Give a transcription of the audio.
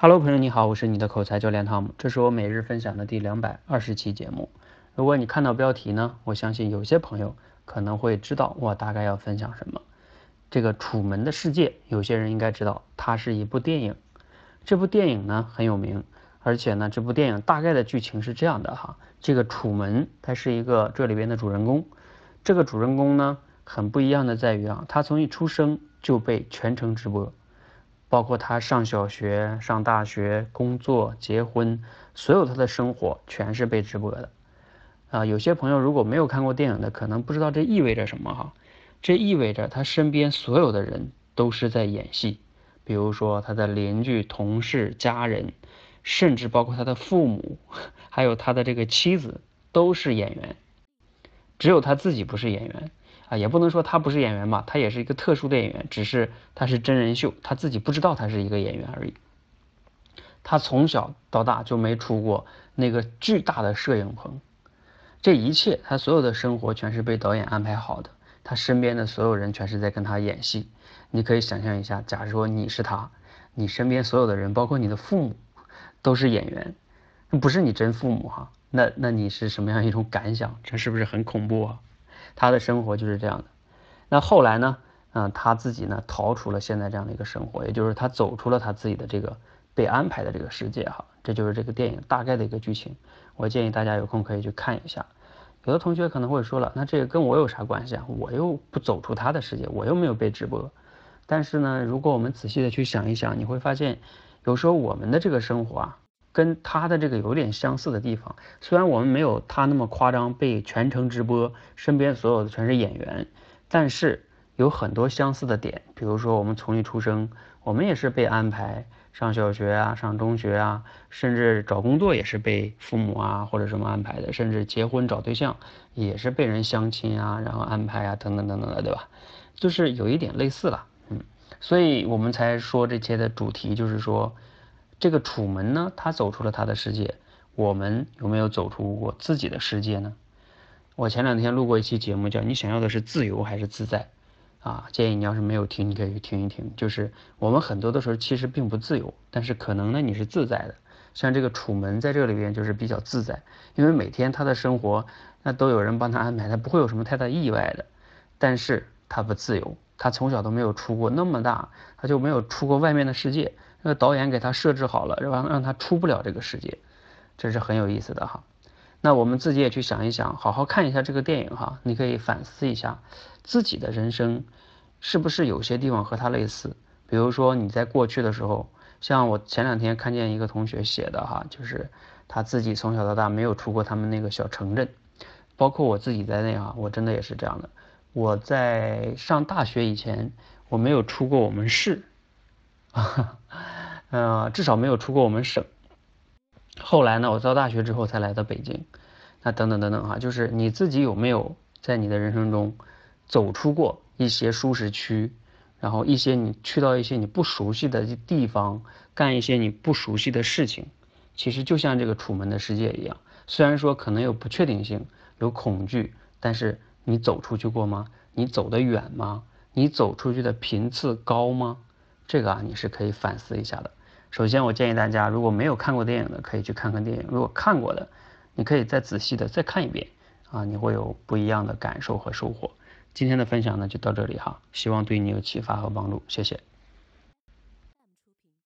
Hello，朋友你好，我是你的口才教练汤姆，这是我每日分享的第两百二十期节目。如果你看到标题呢，我相信有些朋友可能会知道我大概要分享什么。这个《楚门的世界》，有些人应该知道，它是一部电影。这部电影呢很有名，而且呢，这部电影大概的剧情是这样的哈。这个楚门他是一个这里边的主人公，这个主人公呢很不一样的在于啊，他从一出生就被全程直播。包括他上小学、上大学、工作、结婚，所有他的生活全是被直播的。啊，有些朋友如果没有看过电影的，可能不知道这意味着什么哈。这意味着他身边所有的人都是在演戏，比如说他的邻居、同事、家人，甚至包括他的父母，还有他的这个妻子都是演员，只有他自己不是演员。啊，也不能说他不是演员吧，他也是一个特殊的演员，只是他是真人秀，他自己不知道他是一个演员而已。他从小到大就没出过那个巨大的摄影棚，这一切他所有的生活全是被导演安排好的，他身边的所有人全是在跟他演戏。你可以想象一下，假如说你是他，你身边所有的人，包括你的父母，都是演员，不是你真父母哈，那那你是什么样一种感想？这是不是很恐怖啊？他的生活就是这样的，那后来呢？嗯，他自己呢逃出了现在这样的一个生活，也就是他走出了他自己的这个被安排的这个世界哈。这就是这个电影大概的一个剧情。我建议大家有空可以去看一下。有的同学可能会说了，那这个跟我有啥关系啊？我又不走出他的世界，我又没有被直播。但是呢，如果我们仔细的去想一想，你会发现，有时候我们的这个生活啊。跟他的这个有点相似的地方，虽然我们没有他那么夸张，被全程直播，身边所有的全是演员，但是有很多相似的点。比如说，我们从一出生，我们也是被安排上小学啊，上中学啊，甚至找工作也是被父母啊或者什么安排的，甚至结婚找对象也是被人相亲啊，然后安排啊，等等等等的，对吧？就是有一点类似了，嗯，所以我们才说这些的主题就是说。这个楚门呢，他走出了他的世界，我们有没有走出过自己的世界呢？我前两天录过一期节目，叫“你想要的是自由还是自在”，啊，建议你要是没有听，你可以去听一听。就是我们很多的时候其实并不自由，但是可能呢你是自在的。像这个楚门在这里边就是比较自在，因为每天他的生活那都有人帮他安排，他不会有什么太大意外的。但是他不自由，他从小都没有出过那么大，他就没有出过外面的世界。那个导演给他设置好了，让让他出不了这个世界，这是很有意思的哈。那我们自己也去想一想，好好看一下这个电影哈，你可以反思一下自己的人生是不是有些地方和他类似。比如说你在过去的时候，像我前两天看见一个同学写的哈，就是他自己从小到大没有出过他们那个小城镇，包括我自己在内啊，我真的也是这样的。我在上大学以前，我没有出过我们市。啊，呃，至少没有出过我们省。后来呢，我到大学之后才来到北京。那等等等等哈，就是你自己有没有在你的人生中走出过一些舒适区，然后一些你去到一些你不熟悉的地方，干一些你不熟悉的事情。其实就像这个楚门的世界一样，虽然说可能有不确定性，有恐惧，但是你走出去过吗？你走得远吗？你走出去的频次高吗？这个啊，你是可以反思一下的。首先，我建议大家，如果没有看过电影的，可以去看看电影；如果看过的，你可以再仔细的再看一遍啊，你会有不一样的感受和收获。今天的分享呢，就到这里哈，希望对你有启发和帮助，谢谢。